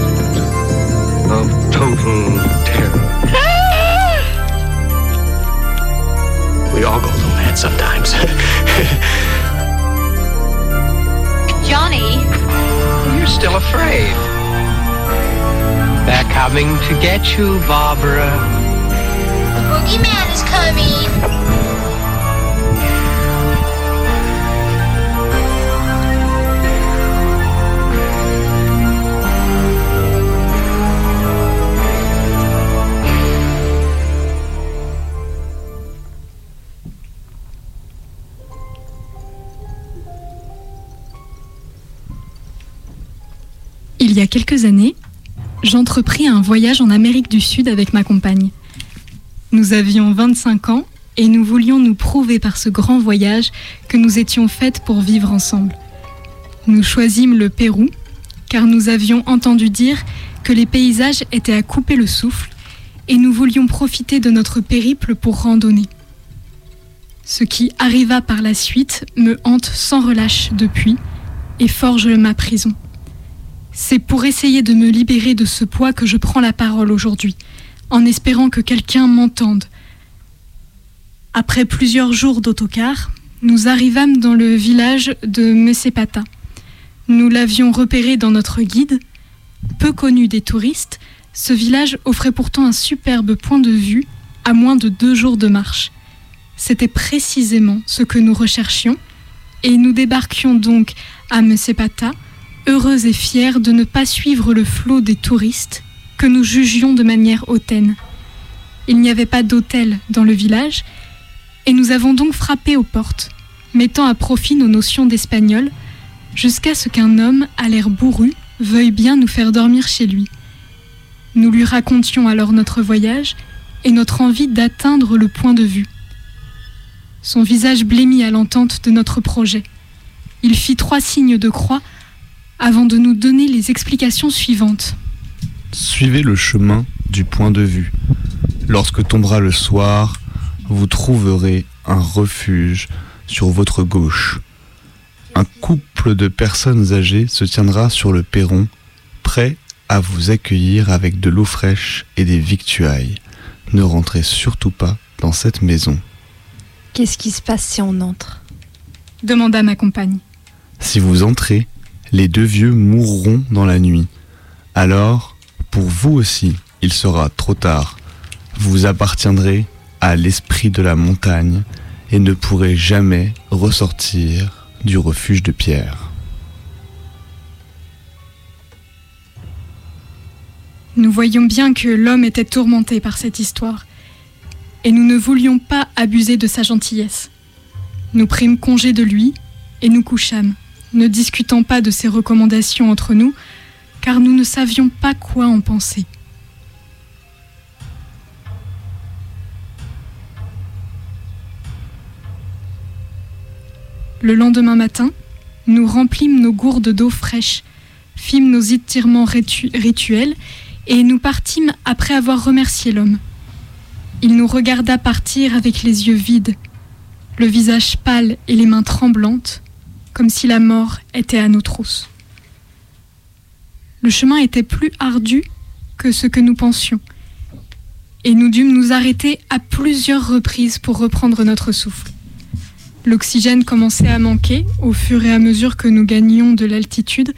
of total terror. We all go a little mad sometimes. Johnny, You're still afraid. They're coming to get you, Barbara. the boogeyman is coming. Il y a quelques années, j'entrepris un voyage en Amérique du Sud avec ma compagne. Nous avions 25 ans et nous voulions nous prouver par ce grand voyage que nous étions faites pour vivre ensemble. Nous choisîmes le Pérou car nous avions entendu dire que les paysages étaient à couper le souffle et nous voulions profiter de notre périple pour randonner. Ce qui arriva par la suite me hante sans relâche depuis et forge ma prison. C'est pour essayer de me libérer de ce poids que je prends la parole aujourd'hui, en espérant que quelqu'un m'entende. Après plusieurs jours d'autocar, nous arrivâmes dans le village de Mesepata. Nous l'avions repéré dans notre guide. Peu connu des touristes, ce village offrait pourtant un superbe point de vue à moins de deux jours de marche. C'était précisément ce que nous recherchions, et nous débarquions donc à Mesepata, heureux et fiers de ne pas suivre le flot des touristes que nous jugions de manière hautaine. Il n'y avait pas d'hôtel dans le village, et nous avons donc frappé aux portes, mettant à profit nos notions d'espagnol, jusqu'à ce qu'un homme à l'air bourru veuille bien nous faire dormir chez lui. Nous lui racontions alors notre voyage et notre envie d'atteindre le point de vue. Son visage blêmit à l'entente de notre projet. Il fit trois signes de croix avant de nous donner les explications suivantes. Suivez le chemin du point de vue. Lorsque tombera le soir, vous trouverez un refuge sur votre gauche. Un couple de personnes âgées se tiendra sur le perron, prêt à vous accueillir avec de l'eau fraîche et des victuailles. Ne rentrez surtout pas dans cette maison. Qu'est-ce qui se passe si on entre? demanda ma compagne. Si vous entrez, les deux vieux mourront dans la nuit. Alors, pour vous aussi, il sera trop tard. Vous appartiendrez à l'esprit de la montagne et ne pourrez jamais ressortir du refuge de pierre. Nous voyions bien que l'homme était tourmenté par cette histoire, et nous ne voulions pas abuser de sa gentillesse. Nous prîmes congé de lui et nous couchâmes, ne discutant pas de ses recommandations entre nous, car nous ne savions pas quoi en penser. Le lendemain matin, nous remplîmes nos gourdes d'eau fraîche, fîmes nos étirements ritu- rituels et nous partîmes après avoir remercié l'homme. Il nous regarda partir avec les yeux vides, le visage pâle et les mains tremblantes, comme si la mort était à nos trousses. Le chemin était plus ardu que ce que nous pensions, et nous dûmes nous arrêter à plusieurs reprises pour reprendre notre souffle. L'oxygène commençait à manquer au fur et à mesure que nous gagnions de l'altitude,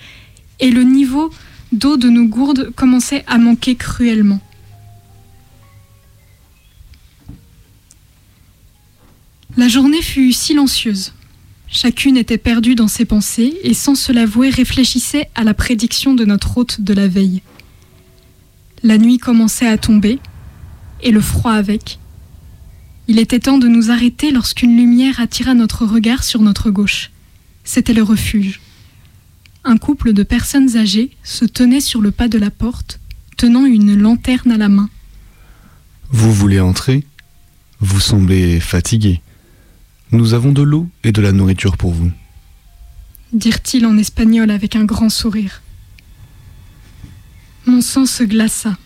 et le niveau d'eau de nos gourdes commençait à manquer cruellement. La journée fut silencieuse. Chacune était perdue dans ses pensées et sans se l'avouer réfléchissait à la prédiction de notre hôte de la veille. La nuit commençait à tomber, et le froid avec. Il était temps de nous arrêter lorsqu'une lumière attira notre regard sur notre gauche. C'était le refuge. Un couple de personnes âgées se tenait sur le pas de la porte, tenant une lanterne à la main. Vous voulez entrer? Vous semblez fatigué. Nous avons de l'eau et de la nourriture pour vous. dirent-ils en espagnol avec un grand sourire. Mon sang se glaça.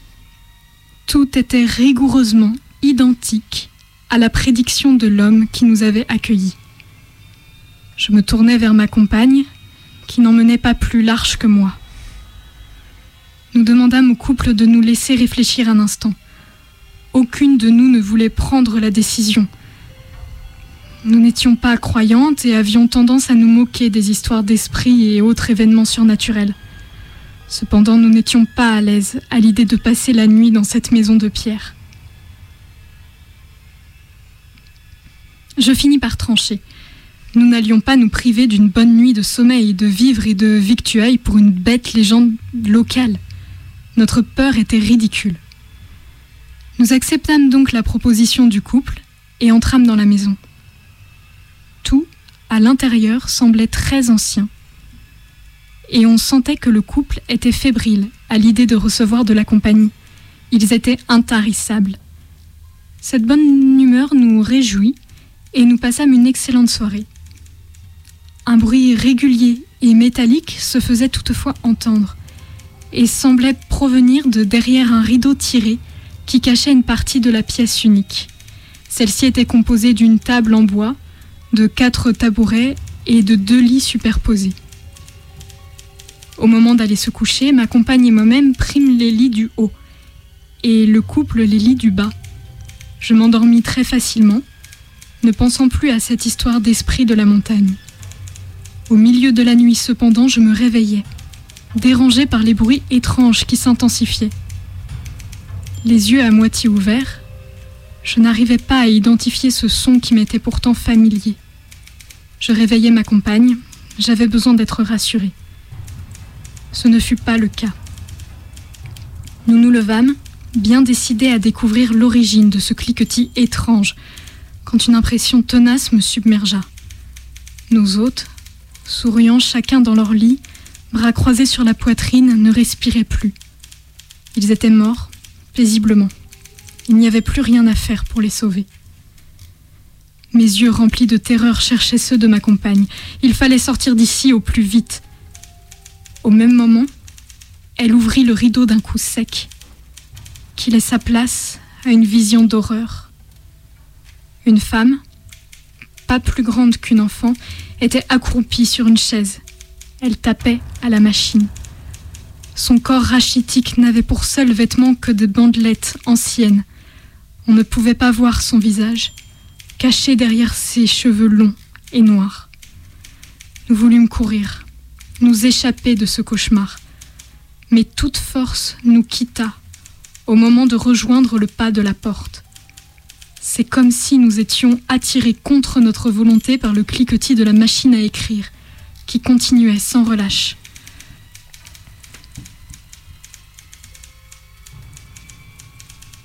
Tout était rigoureusement identique à la prédiction de l'homme qui nous avait accueillis. Je me tournai vers ma compagne, qui n'en menait pas plus large que moi. Nous demandâmes au couple de nous laisser réfléchir un instant. Aucune de nous ne voulait prendre la décision. Nous n'étions pas croyantes et avions tendance à nous moquer des histoires d'esprit et autres événements surnaturels. Cependant, nous n'étions pas à l'aise à l'idée de passer la nuit dans cette maison de pierre. Je finis par trancher. Nous n'allions pas nous priver d'une bonne nuit de sommeil, de vivres et de victuailles pour une bête légende locale. Notre peur était ridicule. Nous acceptâmes donc la proposition du couple et entrâmes dans la maison. Tout, à l'intérieur, semblait très ancien. Et on sentait que le couple était fébrile à l'idée de recevoir de la compagnie. Ils étaient intarissables. Cette bonne humeur nous réjouit et nous passâmes une excellente soirée. Un bruit régulier et métallique se faisait toutefois entendre et semblait provenir de derrière un rideau tiré qui cachait une partie de la pièce unique. Celle-ci était composée d'une table en bois, de quatre tabourets et de deux lits superposés. Au moment d'aller se coucher, ma compagne et moi-même prîmes les lits du haut et le couple les lits du bas. Je m'endormis très facilement, ne pensant plus à cette histoire d'esprit de la montagne. Au milieu de la nuit cependant, je me réveillais, dérangée par les bruits étranges qui s'intensifiaient. Les yeux à moitié ouverts, je n'arrivais pas à identifier ce son qui m'était pourtant familier. Je réveillais ma compagne, j'avais besoin d'être rassurée. Ce ne fut pas le cas. Nous nous levâmes, bien décidés à découvrir l'origine de ce cliquetis étrange, quand une impression tenace me submergea. Nos hôtes, souriant chacun dans leur lit, bras croisés sur la poitrine, ne respiraient plus. Ils étaient morts, paisiblement. Il n'y avait plus rien à faire pour les sauver. Mes yeux remplis de terreur cherchaient ceux de ma compagne. Il fallait sortir d'ici au plus vite. Au même moment, elle ouvrit le rideau d'un coup sec, qui laissa place à une vision d'horreur. Une femme, pas plus grande qu'une enfant, était accroupie sur une chaise. Elle tapait à la machine. Son corps rachitique n'avait pour seul vêtement que des bandelettes anciennes. On ne pouvait pas voir son visage, caché derrière ses cheveux longs et noirs. Nous voulûmes courir, nous échapper de ce cauchemar. Mais toute force nous quitta au moment de rejoindre le pas de la porte. C'est comme si nous étions attirés contre notre volonté par le cliquetis de la machine à écrire, qui continuait sans relâche.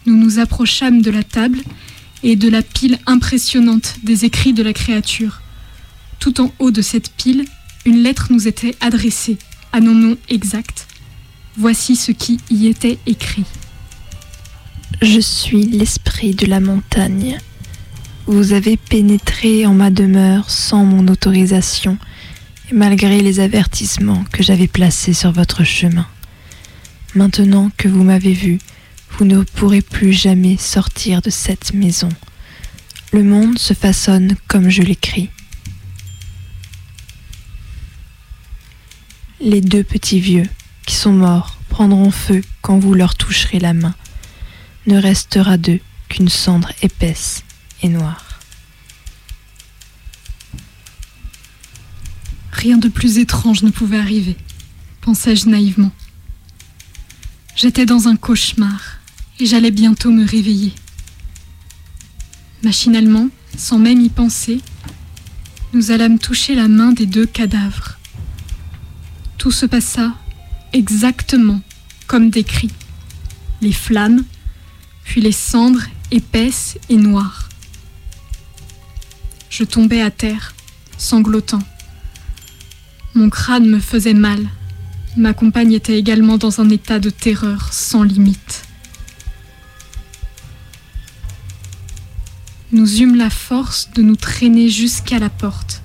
Nous nous approchâmes de la table et de la pile impressionnante des écrits de la créature. Tout en haut de cette pile, une lettre nous était adressée, à nos noms exacts. Voici ce qui y était écrit. Je suis l'esprit de la montagne. Vous avez pénétré en ma demeure sans mon autorisation et malgré les avertissements que j'avais placés sur votre chemin. Maintenant que vous m'avez vu, vous ne pourrez plus jamais sortir de cette maison. Le monde se façonne comme je l'écris. Les deux petits vieux, qui sont morts, prendront feu quand vous leur toucherez la main. Ne restera d'eux qu'une cendre épaisse et noire. Rien de plus étrange ne pouvait arriver, pensai-je naïvement. J'étais dans un cauchemar et j'allais bientôt me réveiller. Machinalement, sans même y penser, nous allâmes toucher la main des deux cadavres. Tout se passa exactement comme décrit. Les flammes, puis les cendres épaisses et noires. Je tombais à terre, sanglotant. Mon crâne me faisait mal. Ma compagne était également dans un état de terreur sans limite. Nous eûmes la force de nous traîner jusqu'à la porte,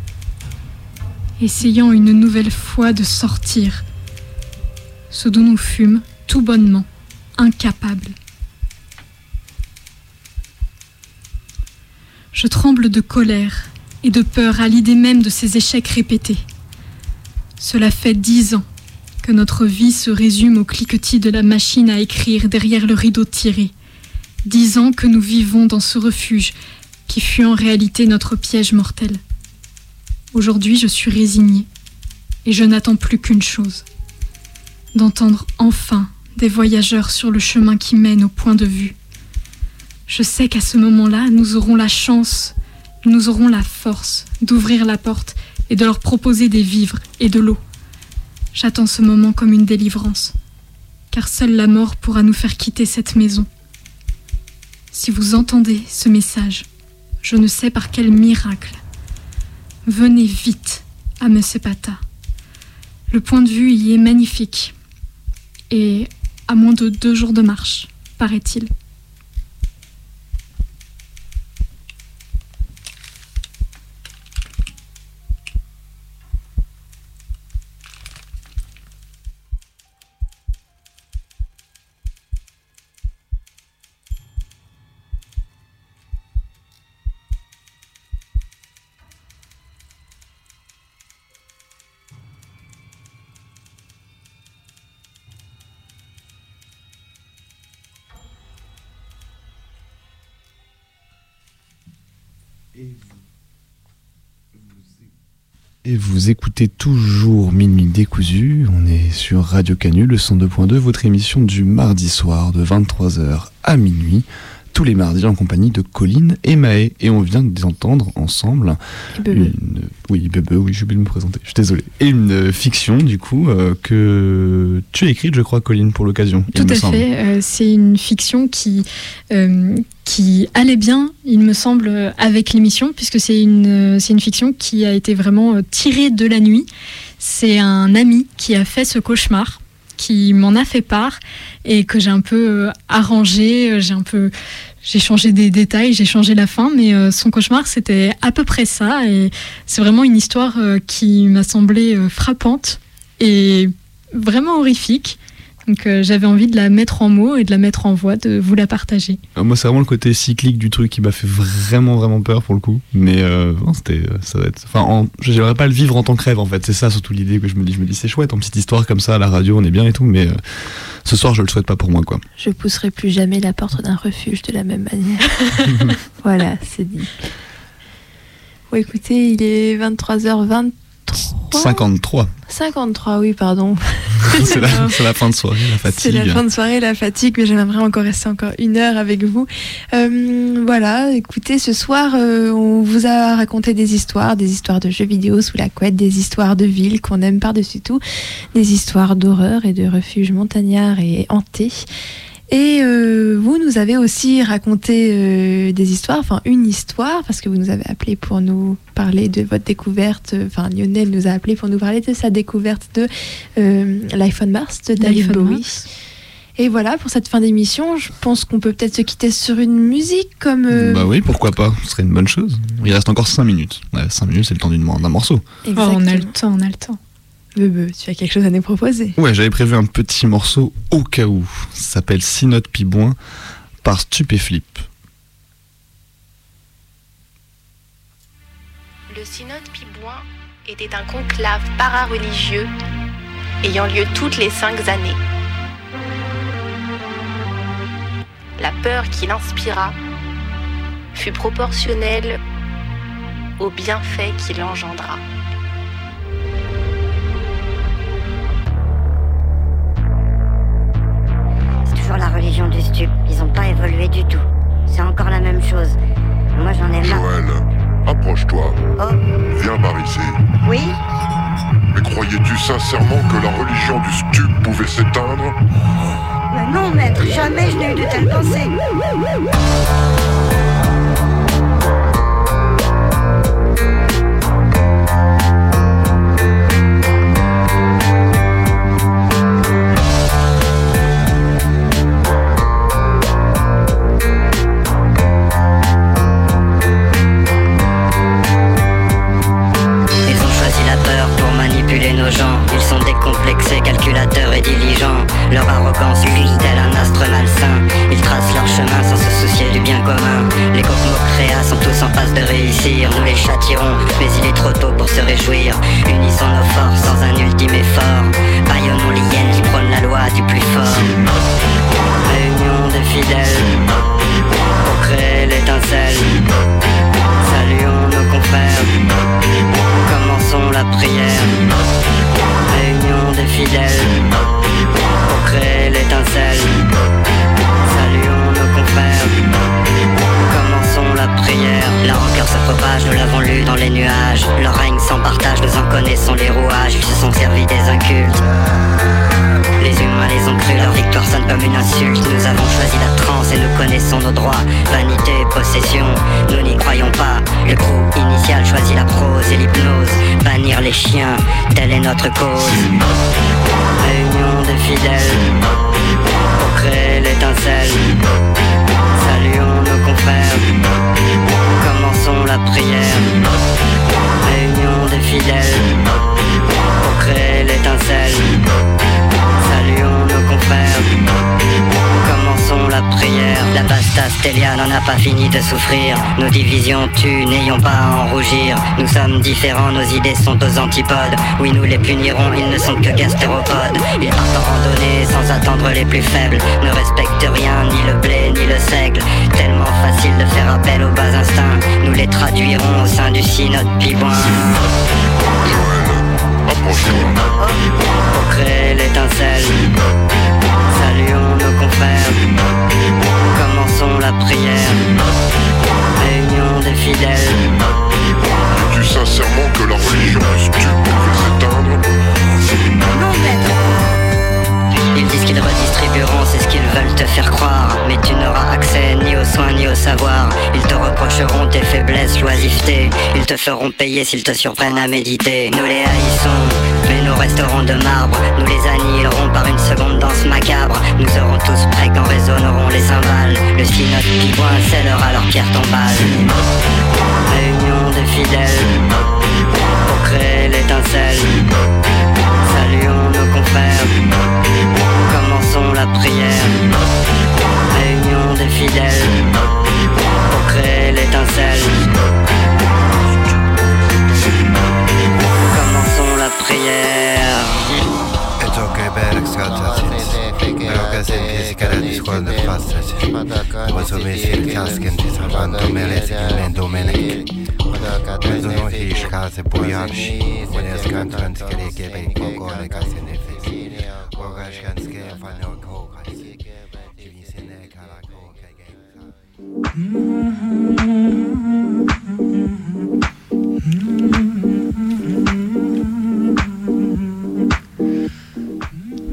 essayant une nouvelle fois de sortir, ce dont nous fûmes tout bonnement incapables. Je tremble de colère et de peur à l'idée même de ces échecs répétés. Cela fait dix ans que notre vie se résume au cliquetis de la machine à écrire derrière le rideau tiré. Dix ans que nous vivons dans ce refuge qui fut en réalité notre piège mortel. Aujourd'hui, je suis résignée et je n'attends plus qu'une chose d'entendre enfin des voyageurs sur le chemin qui mène au point de vue. Je sais qu'à ce moment-là, nous aurons la chance, nous aurons la force d'ouvrir la porte et de leur proposer des vivres et de l'eau. J'attends ce moment comme une délivrance, car seule la mort pourra nous faire quitter cette maison. Si vous entendez ce message, je ne sais par quel miracle, venez vite à Mesepata. Le point de vue y est magnifique, et à moins de deux jours de marche, paraît-il. Vous écoutez toujours Minuit décousu, on est sur Radio Canu, le 102.2, votre émission du mardi soir de 23h à minuit, tous les mardis en compagnie de Colline et Maë. Et on vient d'entendre ensemble une... Oui, Bebe, oui, j'ai oublié de me présenter, je suis désolé. Et une fiction, du coup, euh, que tu as écrite, je crois, Colline, pour l'occasion. Tout à fait, euh, c'est une fiction qui... Euh, qui allait bien, il me semble, avec l'émission, puisque c'est une, c'est une fiction qui a été vraiment tirée de la nuit. C'est un ami qui a fait ce cauchemar, qui m'en a fait part et que j'ai un peu arrangé, j'ai un peu j'ai changé des détails, j'ai changé la fin, mais euh, son cauchemar, c'était à peu près ça. Et c'est vraiment une histoire euh, qui m'a semblé euh, frappante et vraiment horrifique. Donc j'avais envie de la mettre en mots et de la mettre en voix, de vous la partager. moi, c'est vraiment le côté cyclique du truc qui m'a fait vraiment, vraiment peur pour le coup. Mais c'était, ça va être. Enfin, j'aimerais pas le vivre en tant que rêve en fait. C'est ça surtout l'idée que je me dis. Je me dis, c'est chouette, en petite histoire comme ça à la radio, on est bien et tout, mais ce soir, je le souhaite pas pour moi, quoi. Je pousserai plus jamais la porte d'un refuge de la même manière. voilà, c'est dit. Bon, écoutez, il est 23h23. 53. 53, oui, pardon. c'est la, la, fin de soirée, la fatigue. C'est la fin de soirée, la fatigue, mais j'aimerais encore rester encore une heure avec vous. Euh, voilà, écoutez, ce soir, euh, on vous a raconté des histoires, des histoires de jeux vidéo sous la couette, des histoires de villes qu'on aime par-dessus tout, des histoires d'horreur et de refuges montagnards et hantés. Et euh, vous nous avez aussi raconté euh, des histoires, enfin une histoire, parce que vous nous avez appelé pour nous parler de votre découverte, enfin Lionel nous a appelé pour nous parler de sa découverte de euh, Life on Mars de David Bowie. Et voilà, pour cette fin d'émission, je pense qu'on peut peut-être se quitter sur une musique comme... Bah oui, pourquoi pas, ce serait une bonne chose. Il reste encore 5 minutes. Ouais, 5 minutes, c'est le temps d'un morceau. Oh, on a le temps, on a le temps. Bebe, tu as quelque chose à nous proposer? Ouais, j'avais prévu un petit morceau au cas où. Ça s'appelle Sinote Piboin par Stupéflip. Le Synode Piboin était un conclave para-religieux ayant lieu toutes les cinq années. La peur qu'il inspira fut proportionnelle aux bienfaits qu'il engendra. La religion du stup. Ils ont pas évolué du tout. C'est encore la même chose. Moi j'en ai marre. Joël, approche-toi. Oh. Viens par ici. Oui Mais croyais-tu sincèrement que la religion du stup pouvait s'éteindre? Mais non, maître, jamais je n'ai eu de telles pensées. vacances, lui, tel un astre malsain. Ils tracent leur chemin sans se soucier du bien commun. Les cosmocréas sont tous en passe de réussir, nous les châtirons, mais il est trop tôt pour se réjouir. Unissons nos forces sans un ultime effort. Baillonnons les hyènes qui prônent la loi du plus fort. Réunion des fidèles pour créer l'étincelle. Saluons nos confrères, commençons la prière. Des fidèles pour créer l'étincelle. Saluons nos confrères. Commençons la prière. La rancœur se propage, nous l'avons lu dans les nuages. Leur règne sans partage, nous en connaissons les rouages. Ils se sont servis des incultes. Les humains les ont cru, leur victoire sonne comme une insulte. Nous avons choisi la transe et nous connaissons nos droits. Vanité, possession, nous n'y croyons pas. Le groupe initial choisit la prose et l'hypnose. Bannir les chiens, telle est notre cause. Réunion des fidèles Stélia n'en a pas fini de souffrir. Nos divisions tuent, n'ayons pas à en rougir. Nous sommes différents, nos idées sont aux antipodes. Oui, nous les punirons, ils ne sont que gastéropodes. Ils partent en randonnée sans attendre les plus faibles. Ne respectent rien, ni le blé, ni le seigle. Tellement facile de faire appel aux bas instincts. Nous les traduirons au sein du synode piboin. Pour créer l'étincelle, saluons nos confrères, la prière, réunion des fidèles. Dis-tu sincèrement que la religion. Du stup pouvait s'éteindre Non, maître Ils disent qu'ils redistribueront, c'est ce qu'ils veulent te faire croire. Mais tu n'auras accès ni aux soins ni au savoir. Ils te reprocheront tes faiblesses, l'oisiveté. Ils te feront payer s'ils te surprennent à méditer. Nous les haïssons, mais nous resterons de marbre. Nous les annihilerons par une seconde danse macabre. Nous serons tous prêts quand résonneront les cymbales. Le synode piboin scellera leur pierre tombale. Réunion des fidèles pour créer l'étincelle. Saluons nos confrères, la prière. Réunion des fidèles pour créer l'étincelle. Commençons la prière.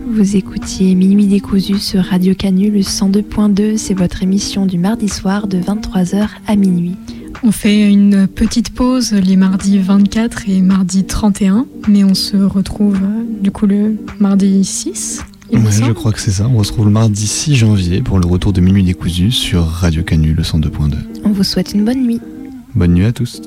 Vous écoutiez Minuit décousu sur Radio Canu, le 102.2. C'est votre émission du mardi soir de 23h à minuit. On fait une petite pause les mardis 24 et mardi 31, mais on se retrouve euh, du coup le mardi 6. Ouais, je crois que c'est ça. On se retrouve le mardi 6 janvier pour le retour de Minuit décousu sur Radio Canu le 102.2. On vous souhaite une bonne nuit. Bonne nuit à tous.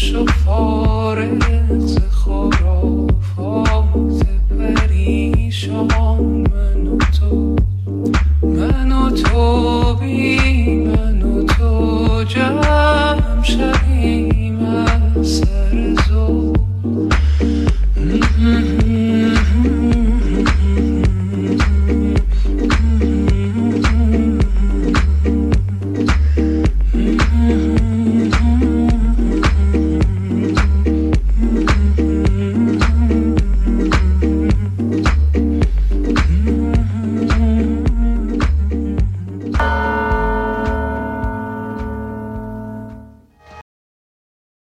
شو فارغ ز خرافات پریشان من تو. من تو.